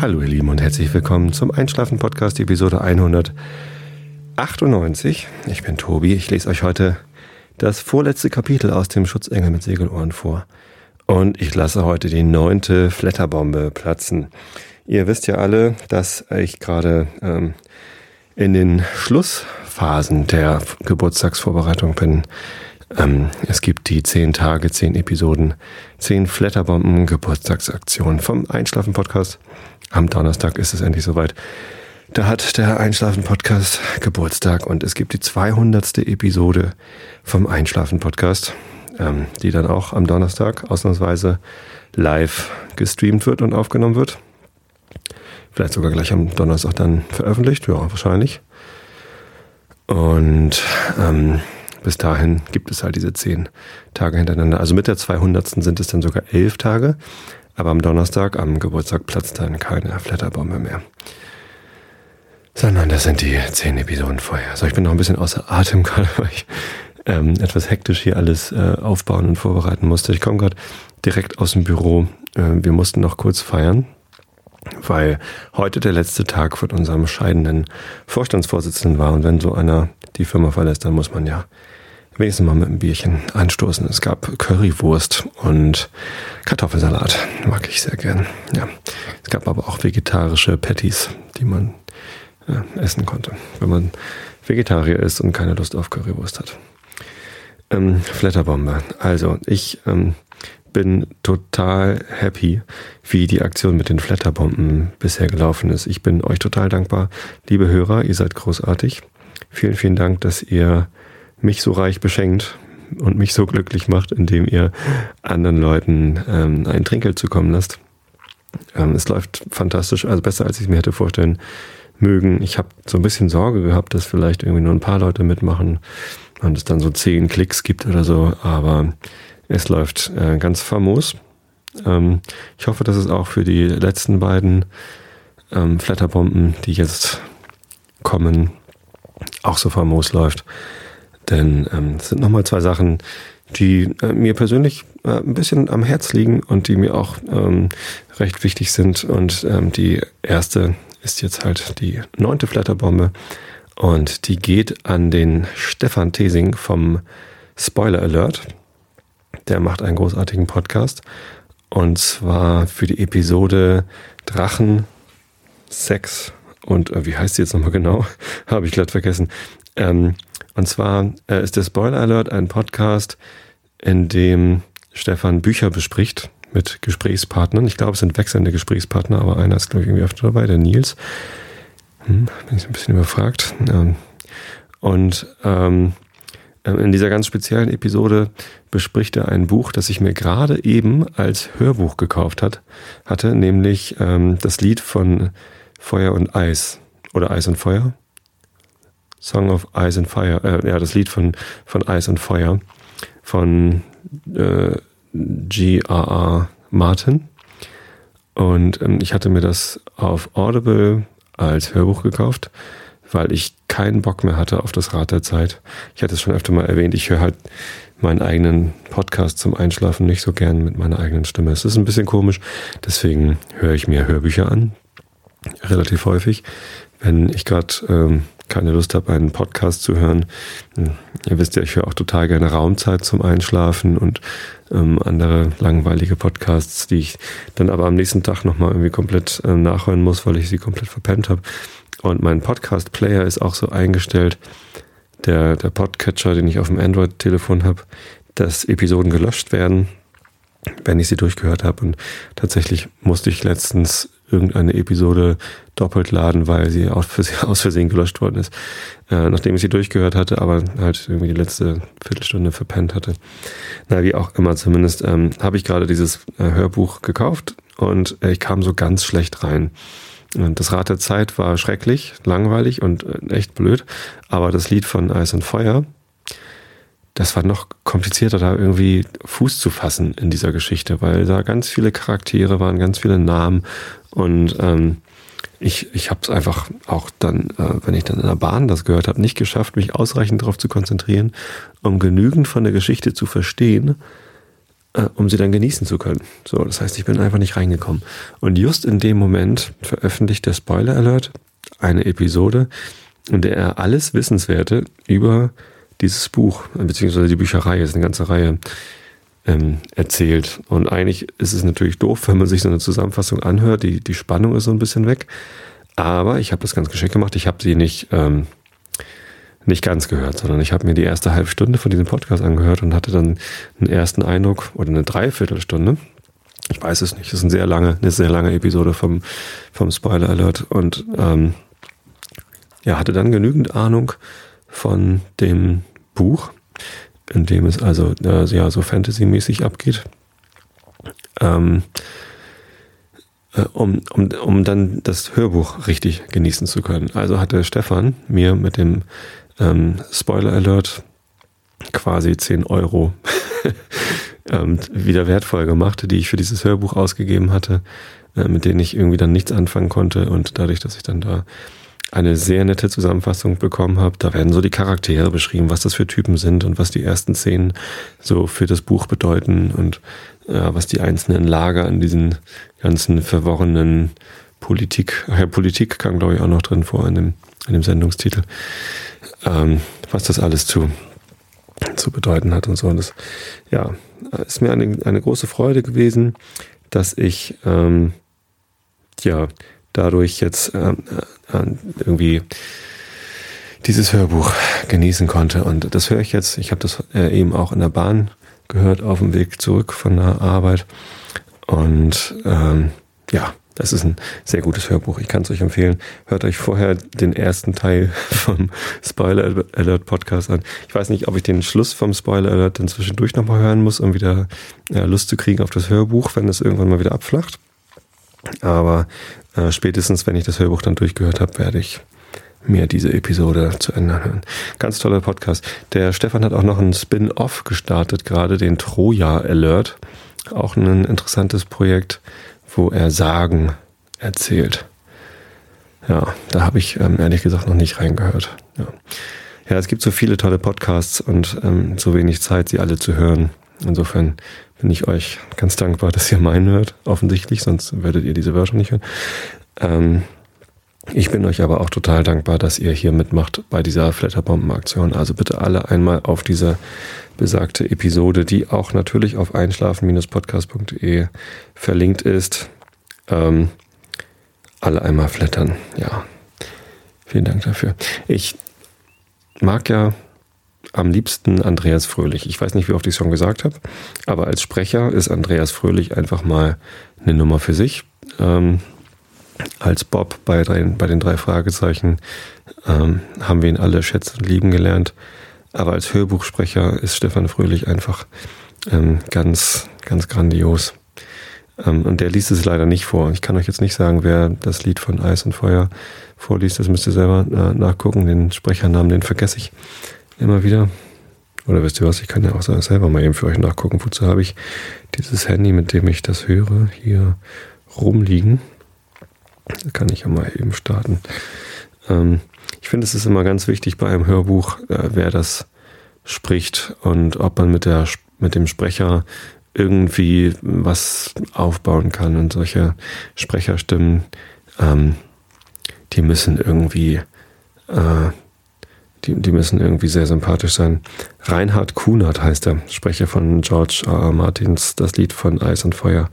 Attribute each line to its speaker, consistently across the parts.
Speaker 1: Hallo ihr Lieben und herzlich willkommen zum Einschlafen Podcast Episode 198. Ich bin Tobi, ich lese euch heute das vorletzte Kapitel aus dem Schutzengel mit Segelohren vor. Und ich lasse heute die neunte Flatterbombe platzen. Ihr wisst ja alle, dass ich gerade ähm, in den Schlussphasen der Geburtstagsvorbereitung bin. Ähm, es gibt die zehn Tage, zehn Episoden, zehn Flatterbomben Geburtstagsaktion vom Einschlafen Podcast. Am Donnerstag ist es endlich soweit. Da hat der Einschlafen Podcast Geburtstag und es gibt die 200. Episode vom Einschlafen Podcast, ähm, die dann auch am Donnerstag ausnahmsweise live gestreamt wird und aufgenommen wird. Vielleicht sogar gleich am Donnerstag dann veröffentlicht, ja, wahrscheinlich. Und ähm, bis dahin gibt es halt diese zehn Tage hintereinander. Also mit der 200. sind es dann sogar elf Tage. Aber am Donnerstag, am Geburtstag, platzt dann keine Flatterbombe mehr. Sondern das sind die zehn Episoden vorher. So, ich bin noch ein bisschen außer Atem gerade, weil ich ähm, etwas hektisch hier alles äh, aufbauen und vorbereiten musste. Ich komme gerade direkt aus dem Büro. Äh, wir mussten noch kurz feiern, weil heute der letzte Tag von unserem scheidenden Vorstandsvorsitzenden war. Und wenn so einer die Firma verlässt, dann muss man ja wenigstens mal mit einem Bierchen anstoßen. Es gab Currywurst und Kartoffelsalat. Mag ich sehr gern. Ja. Es gab aber auch vegetarische Patties, die man äh, essen konnte, wenn man Vegetarier ist und keine Lust auf Currywurst hat. Ähm, Flatterbombe. Also, ich ähm, bin total happy, wie die Aktion mit den Flatterbomben bisher gelaufen ist. Ich bin euch total dankbar, liebe Hörer, ihr seid großartig. Vielen, vielen Dank, dass ihr mich so reich beschenkt und mich so glücklich macht, indem ihr anderen Leuten ähm, ein Trinkgeld zukommen lasst. Ähm, es läuft fantastisch, also besser als ich es mir hätte vorstellen mögen. Ich habe so ein bisschen Sorge gehabt, dass vielleicht irgendwie nur ein paar Leute mitmachen und es dann so zehn Klicks gibt oder so, aber es läuft äh, ganz famos. Ähm, ich hoffe, dass es auch für die letzten beiden ähm, Flatterbomben, die jetzt kommen, auch so famos läuft. Denn ähm, es sind nochmal zwei Sachen, die äh, mir persönlich äh, ein bisschen am Herz liegen und die mir auch ähm, recht wichtig sind. Und ähm, die erste ist jetzt halt die neunte Flatterbombe. Und die geht an den Stefan Tesing vom Spoiler Alert. Der macht einen großartigen Podcast. Und zwar für die Episode Drachen, Sex und äh, wie heißt sie jetzt nochmal genau? Habe ich glatt vergessen. Ähm, und zwar äh, ist der Spoiler Alert ein Podcast, in dem Stefan Bücher bespricht mit Gesprächspartnern. Ich glaube, es sind wechselnde Gesprächspartner, aber einer ist, glaube ich, irgendwie öfter dabei, der Nils. Hm, bin ich ein bisschen überfragt. Ähm, und ähm, in dieser ganz speziellen Episode bespricht er ein Buch, das ich mir gerade eben als Hörbuch gekauft hat, hatte, nämlich ähm, das Lied von Feuer und Eis oder Eis und Feuer. Song of Ice and Fire, äh, ja, das Lied von, von Ice and Fire von äh, G.R.R. Martin. Und ähm, ich hatte mir das auf Audible als Hörbuch gekauft, weil ich keinen Bock mehr hatte auf das Rad der Zeit. Ich hatte es schon öfter mal erwähnt, ich höre halt meinen eigenen Podcast zum Einschlafen nicht so gern mit meiner eigenen Stimme. Es ist ein bisschen komisch, deswegen höre ich mir Hörbücher an, relativ häufig. Wenn ich gerade ähm, keine Lust habe, einen Podcast zu hören. Ihr wisst ja, ich höre auch total gerne Raumzeit zum Einschlafen und ähm, andere langweilige Podcasts, die ich dann aber am nächsten Tag nochmal irgendwie komplett äh, nachhören muss, weil ich sie komplett verpennt habe. Und mein Podcast-Player ist auch so eingestellt, der, der Podcatcher, den ich auf dem Android-Telefon habe, dass Episoden gelöscht werden, wenn ich sie durchgehört habe. Und tatsächlich musste ich letztens irgendeine Episode doppelt laden, weil sie aus Versehen gelöscht worden ist, äh, nachdem ich sie durchgehört hatte, aber halt irgendwie die letzte Viertelstunde verpennt hatte. Na, wie auch immer, zumindest ähm, habe ich gerade dieses äh, Hörbuch gekauft und äh, ich kam so ganz schlecht rein. Und das Rad der Zeit war schrecklich, langweilig und äh, echt blöd, aber das Lied von Eis und Feuer, das war noch komplizierter, da irgendwie Fuß zu fassen in dieser Geschichte, weil da ganz viele Charaktere waren, ganz viele Namen und ähm, ich, ich habe es einfach auch dann, äh, wenn ich dann in der Bahn das gehört habe, nicht geschafft, mich ausreichend darauf zu konzentrieren, um genügend von der Geschichte zu verstehen, äh, um sie dann genießen zu können. So, das heißt, ich bin einfach nicht reingekommen. Und just in dem Moment veröffentlicht der Spoiler Alert eine Episode, in der er alles Wissenswerte über dieses Buch, beziehungsweise die Bücherei, ist eine ganze Reihe, ähm, erzählt. Und eigentlich ist es natürlich doof, wenn man sich so eine Zusammenfassung anhört. Die, die Spannung ist so ein bisschen weg. Aber ich habe das ganz geschickt gemacht. Ich habe sie nicht, ähm, nicht ganz gehört, sondern ich habe mir die erste halbe Stunde von diesem Podcast angehört und hatte dann einen ersten Eindruck oder eine Dreiviertelstunde. Ich weiß es nicht. Das ist eine sehr lange, eine sehr lange Episode vom, vom Spoiler Alert und ähm, ja, hatte dann genügend Ahnung von dem Buch, in dem es also äh, ja so Fantasy-mäßig abgeht. Ähm, äh, um, um, um dann das Hörbuch richtig genießen zu können. Also hatte Stefan mir mit dem ähm, Spoiler Alert quasi 10 Euro ähm, wieder wertvoll gemacht, die ich für dieses Hörbuch ausgegeben hatte, äh, mit denen ich irgendwie dann nichts anfangen konnte und dadurch, dass ich dann da eine sehr nette Zusammenfassung bekommen habe. Da werden so die Charaktere beschrieben, was das für Typen sind und was die ersten Szenen so für das Buch bedeuten und äh, was die einzelnen Lager an diesen ganzen verworrenen Politik, ja, Politik kam glaube ich auch noch drin vor in dem, in dem Sendungstitel, ähm, was das alles zu, zu bedeuten hat und so. Und das, ja, ist mir eine, eine große Freude gewesen, dass ich, ähm, ja, dadurch jetzt äh, äh, irgendwie dieses Hörbuch genießen konnte. Und das höre ich jetzt. Ich habe das äh, eben auch in der Bahn gehört auf dem Weg zurück von der Arbeit. Und ähm, ja, das ist ein sehr gutes Hörbuch. Ich kann es euch empfehlen. Hört euch vorher den ersten Teil vom Spoiler Alert Podcast an. Ich weiß nicht, ob ich den Schluss vom Spoiler Alert dann zwischendurch nochmal hören muss, um wieder ja, Lust zu kriegen auf das Hörbuch, wenn es irgendwann mal wieder abflacht. Aber äh, spätestens, wenn ich das Hörbuch dann durchgehört habe, werde ich mir diese Episode zu Ende hören. Ganz toller Podcast. Der Stefan hat auch noch einen Spin-off gestartet, gerade den Troja Alert. Auch ein interessantes Projekt, wo er Sagen erzählt. Ja, da habe ich ähm, ehrlich gesagt noch nicht reingehört. Ja. ja, es gibt so viele tolle Podcasts und ähm, so wenig Zeit, sie alle zu hören. Insofern bin ich euch ganz dankbar, dass ihr meinen hört, offensichtlich, sonst werdet ihr diese Wörter nicht hören. Ähm, ich bin euch aber auch total dankbar, dass ihr hier mitmacht bei dieser Flatterbomben-Aktion. Also bitte alle einmal auf diese besagte Episode, die auch natürlich auf einschlafen-podcast.de verlinkt ist. Ähm, alle einmal flattern. Ja. Vielen Dank dafür. Ich mag ja am liebsten Andreas Fröhlich. Ich weiß nicht, wie oft ich es schon gesagt habe, aber als Sprecher ist Andreas Fröhlich einfach mal eine Nummer für sich. Ähm, als Bob bei, drei, bei den drei Fragezeichen ähm, haben wir ihn alle schätzen und lieben gelernt. Aber als Hörbuchsprecher ist Stefan Fröhlich einfach ähm, ganz, ganz grandios. Ähm, und der liest es leider nicht vor. Ich kann euch jetzt nicht sagen, wer das Lied von Eis und Feuer vorliest. Das müsst ihr selber äh, nachgucken. Den Sprechernamen, den vergesse ich immer wieder. Oder wisst ihr was, ich kann ja auch selber mal eben für euch nachgucken. Wozu habe ich dieses Handy, mit dem ich das höre, hier rumliegen? Das kann ich ja mal eben starten. Ähm, ich finde, es ist immer ganz wichtig bei einem Hörbuch, äh, wer das spricht und ob man mit, der, mit dem Sprecher irgendwie was aufbauen kann. Und solche Sprecherstimmen, ähm, die müssen irgendwie äh, die, die müssen irgendwie sehr sympathisch sein. Reinhard Kunert heißt er, Sprecher von George R. R. Martins, das Lied von Eis und Feuer.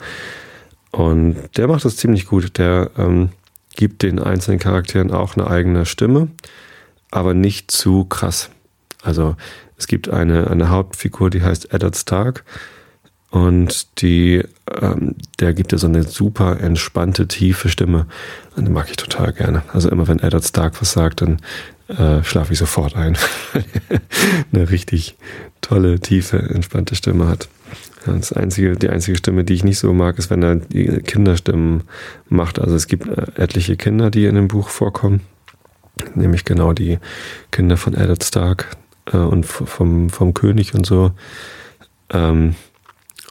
Speaker 1: Und der macht das ziemlich gut. Der ähm, gibt den einzelnen Charakteren auch eine eigene Stimme, aber nicht zu krass. Also es gibt eine, eine Hauptfigur, die heißt Eddard Stark. Und die, ähm, der gibt ja so eine super entspannte, tiefe Stimme. Und die mag ich total gerne. Also immer wenn Eddard Stark was sagt, dann äh, schlafe ich sofort ein. eine richtig tolle, tiefe, entspannte Stimme hat. Das einzige, die einzige Stimme, die ich nicht so mag, ist, wenn er die Kinderstimmen macht. Also es gibt äh, etliche Kinder, die in dem Buch vorkommen. Nämlich genau die Kinder von Eddard Stark äh, und vom, vom König und so. Ähm,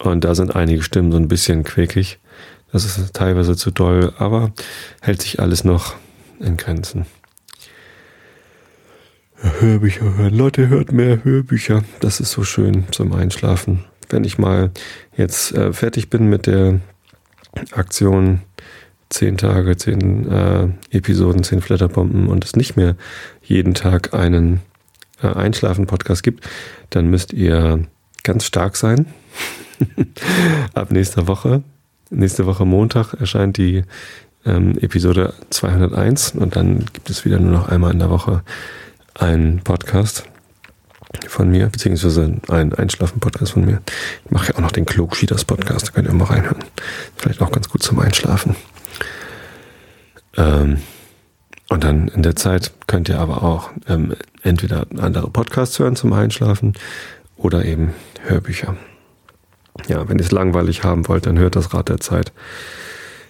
Speaker 1: und da sind einige Stimmen so ein bisschen quäkig. Das ist teilweise zu doll, aber hält sich alles noch in Grenzen. Hörbücher hören. Leute, hört mehr Hörbücher. Das ist so schön zum Einschlafen. wenn ich mal jetzt äh, fertig bin mit der Aktion zehn Tage, zehn äh, Episoden, zehn Flatterbomben und es nicht mehr jeden Tag einen äh, Einschlafen-Podcast gibt, dann müsst ihr ganz stark sein. Ab nächster Woche, nächste Woche Montag erscheint die ähm, Episode 201 und dann gibt es wieder nur noch einmal in der Woche einen Podcast von mir, beziehungsweise einen Einschlafen-Podcast von mir. Ich mache ja auch noch den Klugschieders-Podcast, da könnt ihr mal reinhören. Vielleicht auch ganz gut zum Einschlafen. Ähm, und dann in der Zeit könnt ihr aber auch ähm, entweder andere Podcasts hören zum Einschlafen oder eben Hörbücher. Ja, wenn ihr es langweilig haben wollt, dann hört das Rad der Zeit.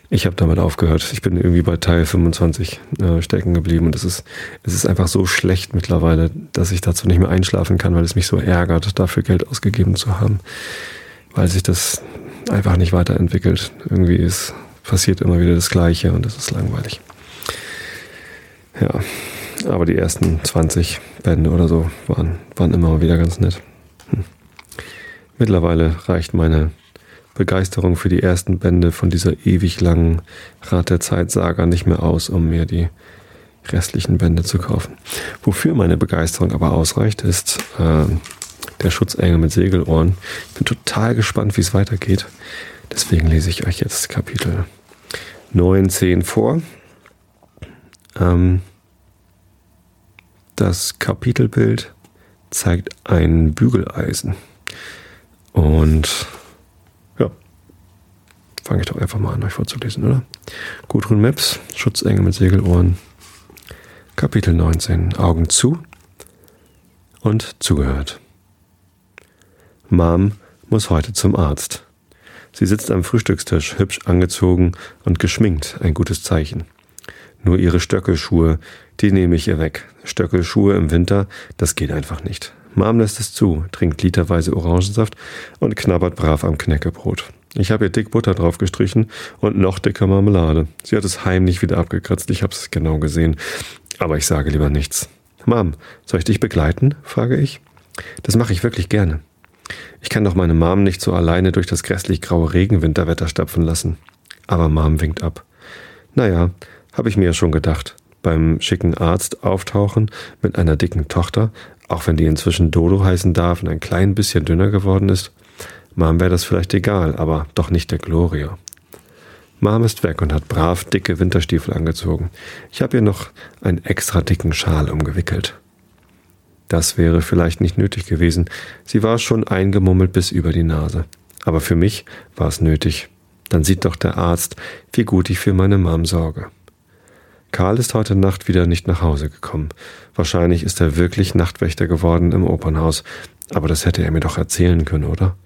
Speaker 1: Ich habe damit aufgehört. Ich bin irgendwie bei Teil 25 äh, stecken geblieben und es ist, es ist einfach so schlecht mittlerweile, dass ich dazu nicht mehr einschlafen kann, weil es mich so ärgert, dafür Geld ausgegeben zu haben, weil sich das einfach nicht weiterentwickelt. Irgendwie ist passiert immer wieder das Gleiche und es ist langweilig. Ja, aber die ersten 20 Bände oder so waren, waren immer wieder ganz nett. Hm. Mittlerweile reicht meine Begeisterung für die ersten Bände von dieser ewig langen Rat der Zeit-Saga nicht mehr aus, um mir die restlichen Bände zu kaufen. Wofür meine Begeisterung aber ausreicht, ist äh, der Schutzengel mit Segelohren. Ich bin total gespannt, wie es weitergeht. Deswegen lese ich euch jetzt Kapitel 9, 10 vor. Ähm, das Kapitelbild zeigt ein Bügeleisen. Und fange ich doch einfach mal an, euch vorzulesen, oder? Gudrun Maps, Schutzengel mit Segelohren. Kapitel 19, Augen zu und zugehört. Mom muss heute zum Arzt. Sie sitzt am Frühstückstisch, hübsch angezogen und geschminkt, ein gutes Zeichen. Nur ihre Stöckelschuhe, die nehme ich ihr weg. Stöckelschuhe im Winter, das geht einfach nicht. Mom lässt es zu, trinkt literweise Orangensaft und knabbert brav am Knäckebrot. Ich habe ihr dick Butter drauf gestrichen und noch dicker Marmelade. Sie hat es heimlich wieder abgekratzt, ich habe es genau gesehen. Aber ich sage lieber nichts. Mom, soll ich dich begleiten? frage ich. Das mache ich wirklich gerne. Ich kann doch meine Mom nicht so alleine durch das grässlich graue Regenwinterwetter stapfen lassen. Aber Mom winkt ab. Naja, habe ich mir ja schon gedacht. Beim schicken Arzt auftauchen mit einer dicken Tochter, auch wenn die inzwischen Dodo heißen darf und ein klein bisschen dünner geworden ist. Mom wäre das vielleicht egal, aber doch nicht der Gloria. Mom ist weg und hat brav dicke Winterstiefel angezogen. Ich habe ihr noch einen extra dicken Schal umgewickelt. Das wäre vielleicht nicht nötig gewesen. Sie war schon eingemummelt bis über die Nase. Aber für mich war es nötig. Dann sieht doch der Arzt, wie gut ich für meine Mom sorge. Karl ist heute Nacht wieder nicht nach Hause gekommen. Wahrscheinlich ist er wirklich Nachtwächter geworden im Opernhaus. Aber das hätte er mir doch erzählen können, oder?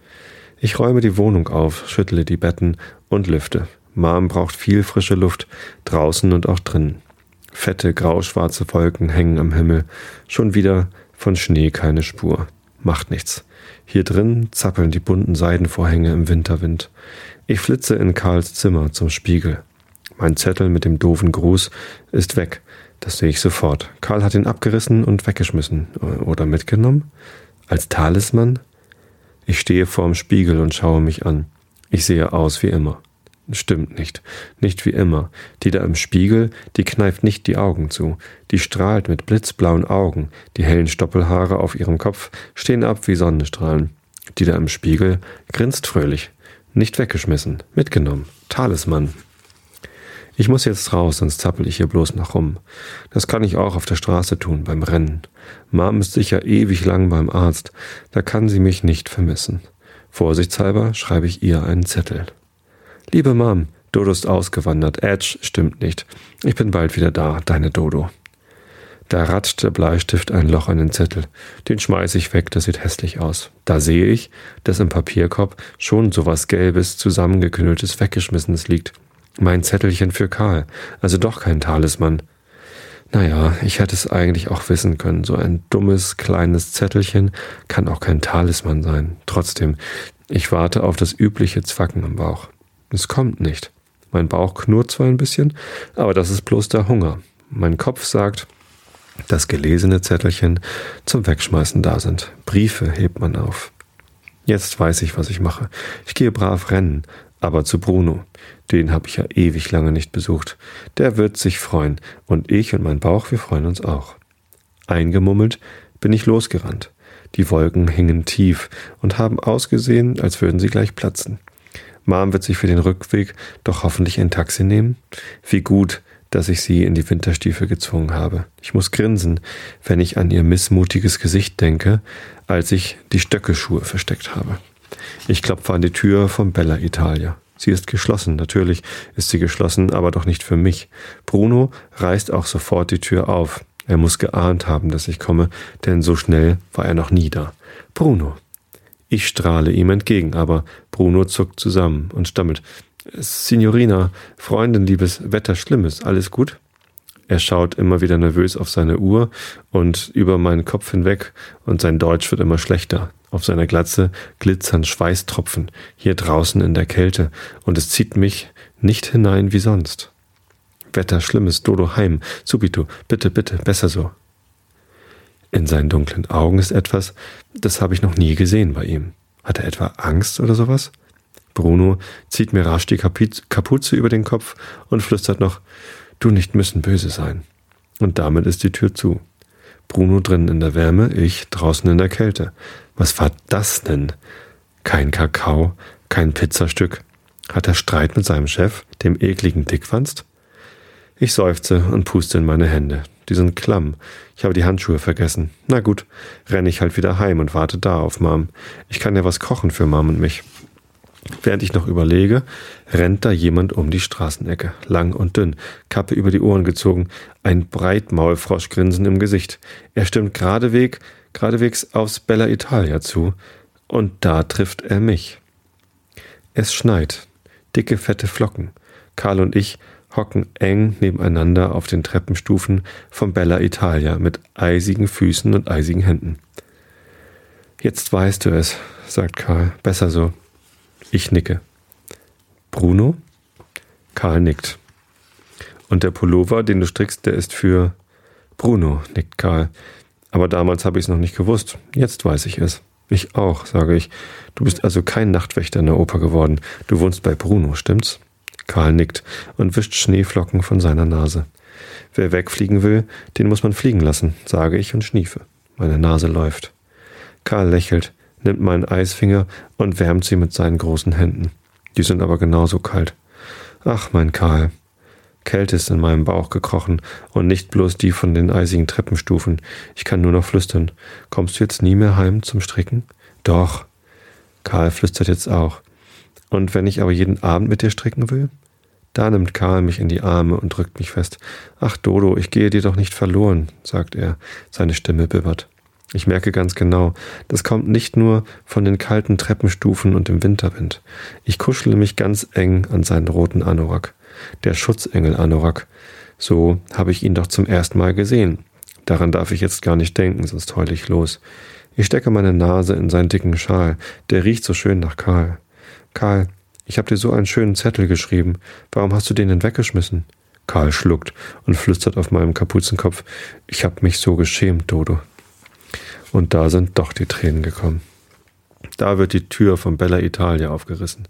Speaker 1: Ich räume die Wohnung auf, schüttle die Betten und lüfte. Mom braucht viel frische Luft, draußen und auch drinnen. Fette, grauschwarze Wolken hängen am Himmel. Schon wieder von Schnee keine Spur. Macht nichts. Hier drin zappeln die bunten Seidenvorhänge im Winterwind. Ich flitze in Karls Zimmer zum Spiegel. Mein Zettel mit dem doofen Gruß ist weg. Das sehe ich sofort. Karl hat ihn abgerissen und weggeschmissen. Oder mitgenommen? Als Talisman? Ich stehe vorm Spiegel und schaue mich an. Ich sehe aus wie immer. Stimmt nicht. Nicht wie immer. Die da im Spiegel, die kneift nicht die Augen zu. Die strahlt mit blitzblauen Augen. Die hellen Stoppelhaare auf ihrem Kopf stehen ab wie Sonnenstrahlen. Die da im Spiegel grinst fröhlich. Nicht weggeschmissen. Mitgenommen. Talisman. Ich muss jetzt raus, sonst zappel ich hier bloß noch rum. Das kann ich auch auf der Straße tun, beim Rennen. Mom ist sicher ewig lang beim Arzt. Da kann sie mich nicht vermissen. Vorsichtshalber schreibe ich ihr einen Zettel. Liebe Mom, Dodo ist ausgewandert. Edge stimmt nicht. Ich bin bald wieder da, deine Dodo. Da ratscht der Bleistift ein Loch an den Zettel. Den schmeiße ich weg, das sieht hässlich aus. Da sehe ich, dass im Papierkorb schon sowas Gelbes, zusammengeknülltes, weggeschmissenes liegt. Mein Zettelchen für Karl. Also doch kein Talisman. Naja, ich hätte es eigentlich auch wissen können. So ein dummes, kleines Zettelchen kann auch kein Talisman sein. Trotzdem, ich warte auf das übliche Zwacken im Bauch. Es kommt nicht. Mein Bauch knurrt zwar ein bisschen, aber das ist bloß der Hunger. Mein Kopf sagt, dass gelesene Zettelchen zum Wegschmeißen da sind. Briefe hebt man auf. Jetzt weiß ich, was ich mache. Ich gehe brav rennen, aber zu Bruno. Den habe ich ja ewig lange nicht besucht. Der wird sich freuen, und ich und mein Bauch, wir freuen uns auch. Eingemummelt bin ich losgerannt. Die Wolken hingen tief und haben ausgesehen, als würden sie gleich platzen. Mom wird sich für den Rückweg doch hoffentlich ein Taxi nehmen. Wie gut, dass ich sie in die Winterstiefel gezwungen habe. Ich muss grinsen, wenn ich an ihr missmutiges Gesicht denke, als ich die Stöckelschuhe versteckt habe. Ich klopfe an die Tür von Bella Italia. Sie ist geschlossen, natürlich ist sie geschlossen, aber doch nicht für mich. Bruno reißt auch sofort die Tür auf. Er muss geahnt haben, dass ich komme, denn so schnell war er noch nie da. Bruno. Ich strahle ihm entgegen, aber Bruno zuckt zusammen und stammelt. Signorina, Freundin, liebes Wetter, Schlimmes, alles gut? Er schaut immer wieder nervös auf seine Uhr und über meinen Kopf hinweg und sein Deutsch wird immer schlechter. Auf seiner Glatze glitzern Schweißtropfen, hier draußen in der Kälte, und es zieht mich nicht hinein wie sonst. Wetter, Schlimmes, Dodo, heim, subito, bitte, bitte, besser so. In seinen dunklen Augen ist etwas, das habe ich noch nie gesehen bei ihm. Hat er etwa Angst oder sowas? Bruno zieht mir rasch die Kapuze über den Kopf und flüstert noch, du nicht müssen böse sein. Und damit ist die Tür zu. Bruno drinnen in der Wärme, ich draußen in der Kälte. Was war das denn? Kein Kakao, kein Pizzastück. Hat er Streit mit seinem Chef, dem ekligen Dickwanst? Ich seufze und puste in meine Hände. Die sind klamm. Ich habe die Handschuhe vergessen. Na gut, renne ich halt wieder heim und warte da auf Mom. Ich kann ja was kochen für Mom und mich. Während ich noch überlege, rennt da jemand um die Straßenecke, lang und dünn, Kappe über die Ohren gezogen, ein Breitmaulfroschgrinsen im Gesicht. Er stimmt geradeweg, geradewegs aufs Bella Italia zu, und da trifft er mich. Es schneit, dicke, fette Flocken. Karl und ich hocken eng nebeneinander auf den Treppenstufen vom Bella Italia mit eisigen Füßen und eisigen Händen. Jetzt weißt du es, sagt Karl, besser so. Ich nicke. Bruno? Karl nickt. Und der Pullover, den du strickst, der ist für Bruno, nickt Karl. Aber damals habe ich es noch nicht gewusst. Jetzt weiß ich es. Ich auch, sage ich. Du bist also kein Nachtwächter in der Oper geworden. Du wohnst bei Bruno, stimmt's? Karl nickt und wischt Schneeflocken von seiner Nase. Wer wegfliegen will, den muss man fliegen lassen, sage ich und schniefe. Meine Nase läuft. Karl lächelt nimmt meinen Eisfinger und wärmt sie mit seinen großen Händen. Die sind aber genauso kalt. Ach, mein Karl. Kälte ist in meinem Bauch gekrochen und nicht bloß die von den eisigen Treppenstufen. Ich kann nur noch flüstern. Kommst du jetzt nie mehr heim zum Stricken? Doch. Karl flüstert jetzt auch. Und wenn ich aber jeden Abend mit dir stricken will? Da nimmt Karl mich in die Arme und drückt mich fest. Ach, Dodo, ich gehe dir doch nicht verloren, sagt er. Seine Stimme bibbert. Ich merke ganz genau, das kommt nicht nur von den kalten Treppenstufen und dem Winterwind. Ich kuschele mich ganz eng an seinen roten Anorak. Der Schutzengel Anorak. So habe ich ihn doch zum ersten Mal gesehen. Daran darf ich jetzt gar nicht denken, sonst heul ich los. Ich stecke meine Nase in seinen dicken Schal. Der riecht so schön nach Karl. Karl, ich habe dir so einen schönen Zettel geschrieben. Warum hast du den denn weggeschmissen? Karl schluckt und flüstert auf meinem Kapuzenkopf. Ich hab mich so geschämt, Dodo. Und da sind doch die Tränen gekommen. Da wird die Tür von Bella Italia aufgerissen.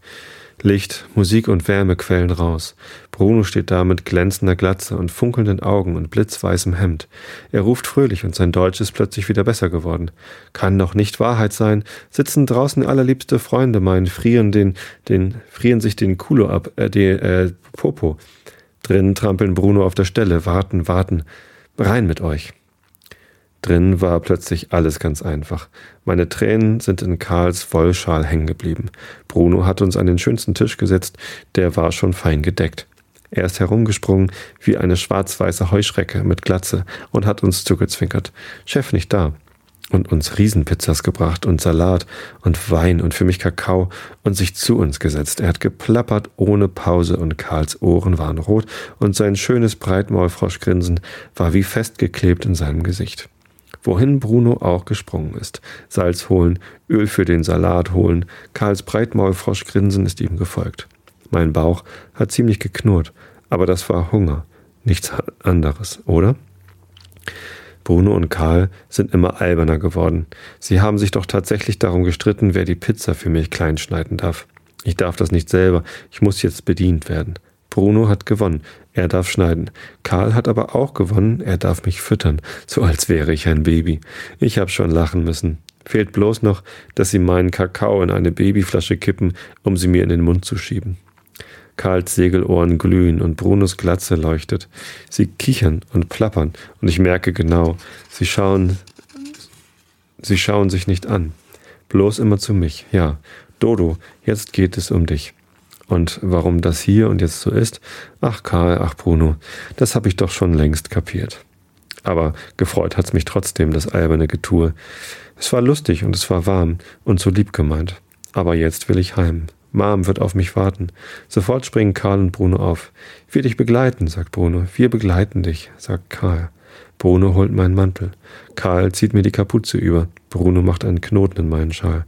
Speaker 1: Licht, Musik und Wärme quellen raus. Bruno steht da mit glänzender Glatze und funkelnden Augen und blitzweißem Hemd. Er ruft fröhlich und sein Deutsch ist plötzlich wieder besser geworden. Kann doch nicht Wahrheit sein. Sitzen draußen allerliebste Freunde mein, frieren den, den, frieren sich den Kulo ab, äh, die, äh, Popo. Drinnen trampeln Bruno auf der Stelle, warten, warten. Rein mit euch. Drin war plötzlich alles ganz einfach. Meine Tränen sind in Karls Wollschal hängen geblieben. Bruno hat uns an den schönsten Tisch gesetzt, der war schon fein gedeckt. Er ist herumgesprungen wie eine schwarz-weiße Heuschrecke mit Glatze und hat uns zugezwinkert. Chef nicht da. Und uns Riesenpizzas gebracht und Salat und Wein und für mich Kakao und sich zu uns gesetzt. Er hat geplappert ohne Pause und Karls Ohren waren rot und sein schönes Breitmaulfroschgrinsen war wie festgeklebt in seinem Gesicht wohin Bruno auch gesprungen ist. Salz holen, Öl für den Salat holen, Karls Breitmaulfroschgrinsen ist ihm gefolgt. Mein Bauch hat ziemlich geknurrt, aber das war Hunger, nichts anderes, oder? Bruno und Karl sind immer alberner geworden. Sie haben sich doch tatsächlich darum gestritten, wer die Pizza für mich klein schneiden darf. Ich darf das nicht selber, ich muss jetzt bedient werden. Bruno hat gewonnen, er darf schneiden. Karl hat aber auch gewonnen, er darf mich füttern, so als wäre ich ein Baby. Ich hab schon lachen müssen. Fehlt bloß noch, dass sie meinen Kakao in eine Babyflasche kippen, um sie mir in den Mund zu schieben. Karls Segelohren glühen und Brunos Glatze leuchtet. Sie kichern und plappern und ich merke genau, sie schauen, sie schauen sich nicht an. Bloß immer zu mich. Ja, Dodo, jetzt geht es um dich. Und warum das hier und jetzt so ist? Ach Karl, ach Bruno, das habe ich doch schon längst kapiert. Aber gefreut hat's mich trotzdem, das alberne Getue. Es war lustig und es war warm und so lieb gemeint. Aber jetzt will ich heim. Mom wird auf mich warten. Sofort springen Karl und Bruno auf. Will dich begleiten, sagt Bruno. Wir begleiten dich, sagt Karl. Bruno holt meinen Mantel. Karl zieht mir die Kapuze über. Bruno macht einen Knoten in meinen Schal.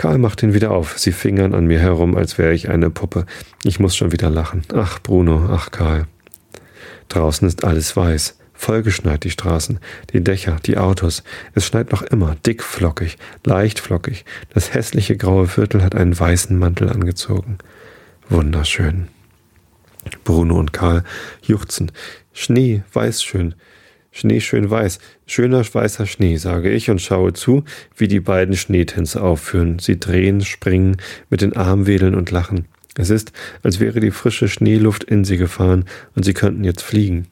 Speaker 1: Karl macht ihn wieder auf. Sie fingern an mir herum, als wäre ich eine Puppe. Ich muss schon wieder lachen. Ach, Bruno, ach, Karl. Draußen ist alles weiß. Vollgeschneit die Straßen, die Dächer, die Autos. Es schneit noch immer, dickflockig, leichtflockig. Das hässliche graue Viertel hat einen weißen Mantel angezogen. Wunderschön. Bruno und Karl juchzen. Schnee, weiß schön. Schnee schön weiß. Schöner weißer Schnee, sage ich und schaue zu, wie die beiden Schneetänze aufführen. Sie drehen, springen, mit den Armen wedeln und lachen. Es ist, als wäre die frische Schneeluft in sie gefahren und sie könnten jetzt fliegen.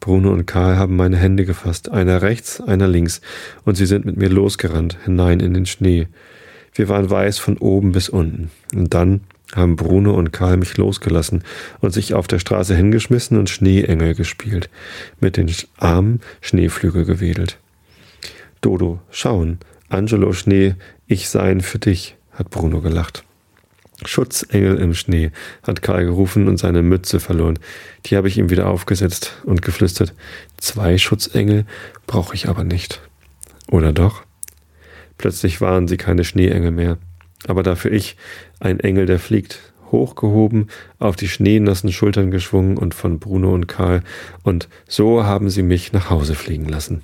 Speaker 1: Bruno und Karl haben meine Hände gefasst, einer rechts, einer links, und sie sind mit mir losgerannt, hinein in den Schnee. Wir waren weiß von oben bis unten. Und dann haben Bruno und Karl mich losgelassen und sich auf der Straße hingeschmissen und Schneeengel gespielt, mit den Armen Schneeflügel gewedelt. Dodo, schauen, Angelo Schnee, ich sein für dich, hat Bruno gelacht. Schutzengel im Schnee, hat Karl gerufen und seine Mütze verloren. Die habe ich ihm wieder aufgesetzt und geflüstert. Zwei Schutzengel brauche ich aber nicht. Oder doch? Plötzlich waren sie keine Schneeengel mehr, aber dafür ich, ein Engel, der fliegt, hochgehoben, auf die schneenassen Schultern geschwungen und von Bruno und Karl, und so haben sie mich nach Hause fliegen lassen.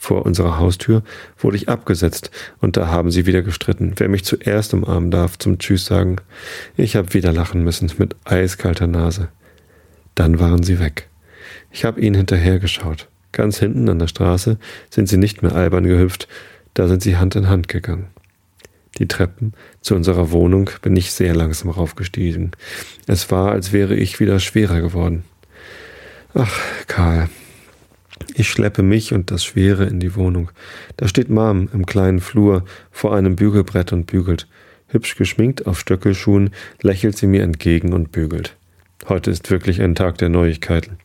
Speaker 1: Vor unserer Haustür wurde ich abgesetzt und da haben sie wieder gestritten, wer mich zuerst umarmen darf zum Tschüss sagen. Ich habe wieder lachen müssen mit eiskalter Nase. Dann waren sie weg. Ich habe ihnen hinterhergeschaut. Ganz hinten an der Straße sind sie nicht mehr albern gehüpft, da sind sie Hand in Hand gegangen. Die Treppen zu unserer Wohnung bin ich sehr langsam raufgestiegen. Es war, als wäre ich wieder schwerer geworden. Ach, Karl, ich schleppe mich und das Schwere in die Wohnung. Da steht Mom im kleinen Flur vor einem Bügelbrett und bügelt. Hübsch geschminkt auf Stöckelschuhen lächelt sie mir entgegen und bügelt. Heute ist wirklich ein Tag der Neuigkeiten.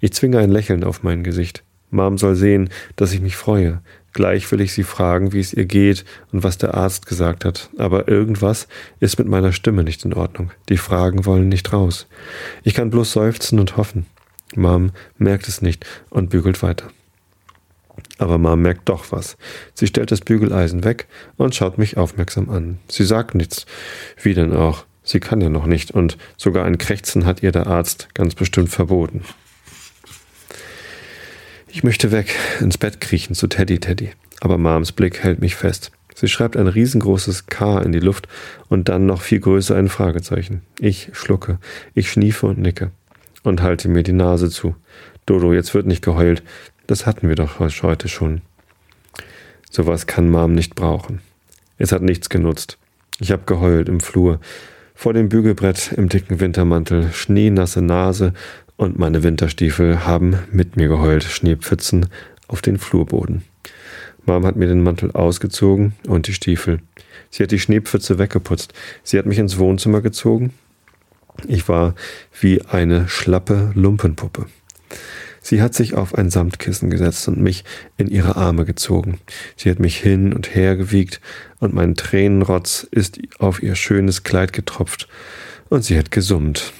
Speaker 1: Ich zwinge ein Lächeln auf mein Gesicht. Mom soll sehen, dass ich mich freue. Gleich will ich sie fragen, wie es ihr geht und was der Arzt gesagt hat, aber irgendwas ist mit meiner Stimme nicht in Ordnung. Die Fragen wollen nicht raus. Ich kann bloß seufzen und hoffen. Mom merkt es nicht und bügelt weiter. Aber Mom merkt doch was. Sie stellt das Bügeleisen weg und schaut mich aufmerksam an. Sie sagt nichts. Wie denn auch? Sie kann ja noch nicht und sogar ein Krächzen hat ihr der Arzt ganz bestimmt verboten. Ich möchte weg, ins Bett kriechen zu Teddy Teddy. Aber Moms Blick hält mich fest. Sie schreibt ein riesengroßes K in die Luft und dann noch viel größer ein Fragezeichen. Ich schlucke, ich schniefe und nicke und halte mir die Nase zu. Dodo, jetzt wird nicht geheult. Das hatten wir doch heute schon. Sowas kann Mom nicht brauchen. Es hat nichts genutzt. Ich habe geheult im Flur, vor dem Bügelbrett im dicken Wintermantel, schneenasse Nase und meine Winterstiefel haben mit mir geheult, Schneepfützen auf den Flurboden. Mom hat mir den Mantel ausgezogen und die Stiefel. Sie hat die Schneepfütze weggeputzt. Sie hat mich ins Wohnzimmer gezogen ich war wie eine schlappe Lumpenpuppe. Sie hat sich auf ein Samtkissen gesetzt und mich in ihre Arme gezogen. Sie hat mich hin und her gewiegt und mein Tränenrotz ist auf ihr schönes Kleid getropft und sie hat gesummt.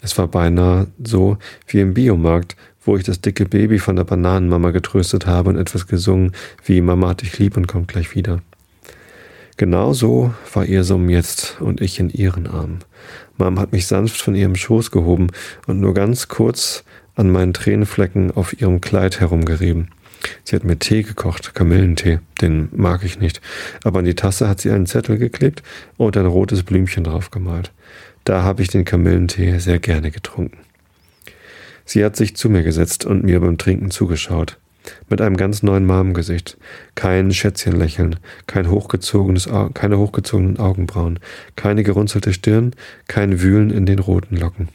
Speaker 1: Es war beinahe so wie im Biomarkt, wo ich das dicke Baby von der Bananenmama getröstet habe und etwas gesungen wie Mama hat dich lieb und kommt gleich wieder. Genau so war ihr Summen jetzt und ich in ihren Armen. Mom hat mich sanft von ihrem Schoß gehoben und nur ganz kurz an meinen Tränenflecken auf ihrem Kleid herumgerieben. Sie hat mir Tee gekocht, Kamillentee, den mag ich nicht. Aber an die Tasse hat sie einen Zettel geklebt und ein rotes Blümchen draufgemalt. Da habe ich den Kamillentee sehr gerne getrunken. Sie hat sich zu mir gesetzt und mir beim Trinken zugeschaut. Mit einem ganz neuen Marmengesicht. Kein Schätzchenlächeln, kein hochgezogenes, keine hochgezogenen Augenbrauen, keine gerunzelte Stirn, kein Wühlen in den roten Locken.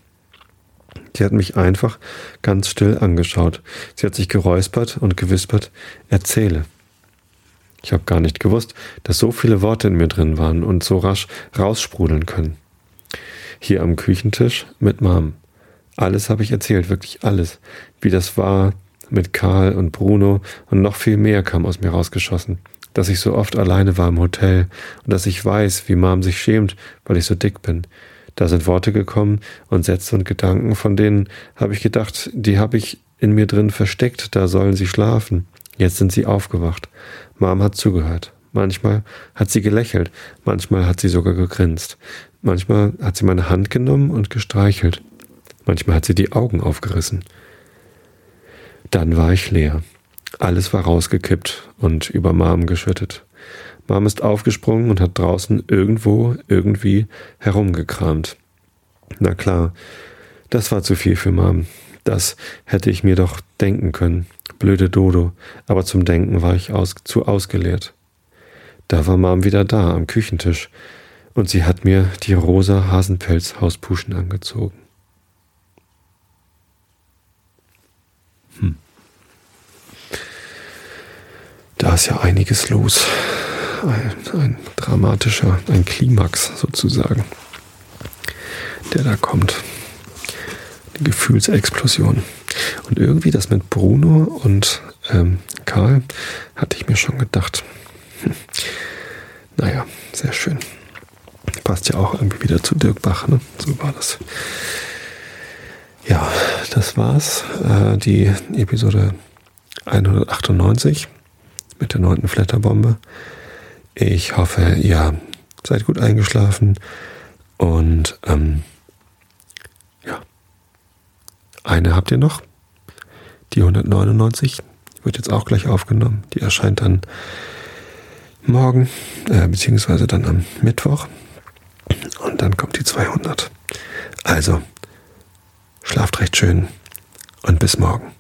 Speaker 1: Sie hat mich einfach ganz still angeschaut. Sie hat sich geräuspert und gewispert, erzähle. Ich habe gar nicht gewusst, dass so viele Worte in mir drin waren und so rasch raussprudeln können. Hier am Küchentisch mit Mom. Alles habe ich erzählt, wirklich alles. Wie das war mit Karl und Bruno und noch viel mehr kam aus mir rausgeschossen. Dass ich so oft alleine war im Hotel und dass ich weiß, wie Mom sich schämt, weil ich so dick bin. Da sind Worte gekommen und Sätze und Gedanken, von denen habe ich gedacht, die habe ich in mir drin versteckt, da sollen sie schlafen. Jetzt sind sie aufgewacht. Mom hat zugehört. Manchmal hat sie gelächelt, manchmal hat sie sogar gegrinst. Manchmal hat sie meine Hand genommen und gestreichelt. Manchmal hat sie die Augen aufgerissen. Dann war ich leer. Alles war rausgekippt und über Mom geschüttet. Mom ist aufgesprungen und hat draußen irgendwo, irgendwie herumgekramt. Na klar, das war zu viel für Mom. Das hätte ich mir doch denken können. Blöde Dodo. Aber zum Denken war ich aus, zu ausgeleert. Da war Mom wieder da am Küchentisch und sie hat mir die rosa Hasenpelz-Hauspuschen angezogen. Da ist ja einiges los. Ein, ein dramatischer, ein Klimax sozusagen, der da kommt. Die Gefühlsexplosion. Und irgendwie das mit Bruno und ähm, Karl hatte ich mir schon gedacht. Hm. Naja, sehr schön. Passt ja auch irgendwie wieder zu Dirk Bach, ne? So war das. Ja, das war's. Äh, die Episode 198 mit der neunten Flatterbombe. Ich hoffe, ihr seid gut eingeschlafen und ähm, ja, eine habt ihr noch, die 199, wird jetzt auch gleich aufgenommen. Die erscheint dann morgen, äh, beziehungsweise dann am Mittwoch. Und dann kommt die 200. Also, schlaft recht schön und bis morgen.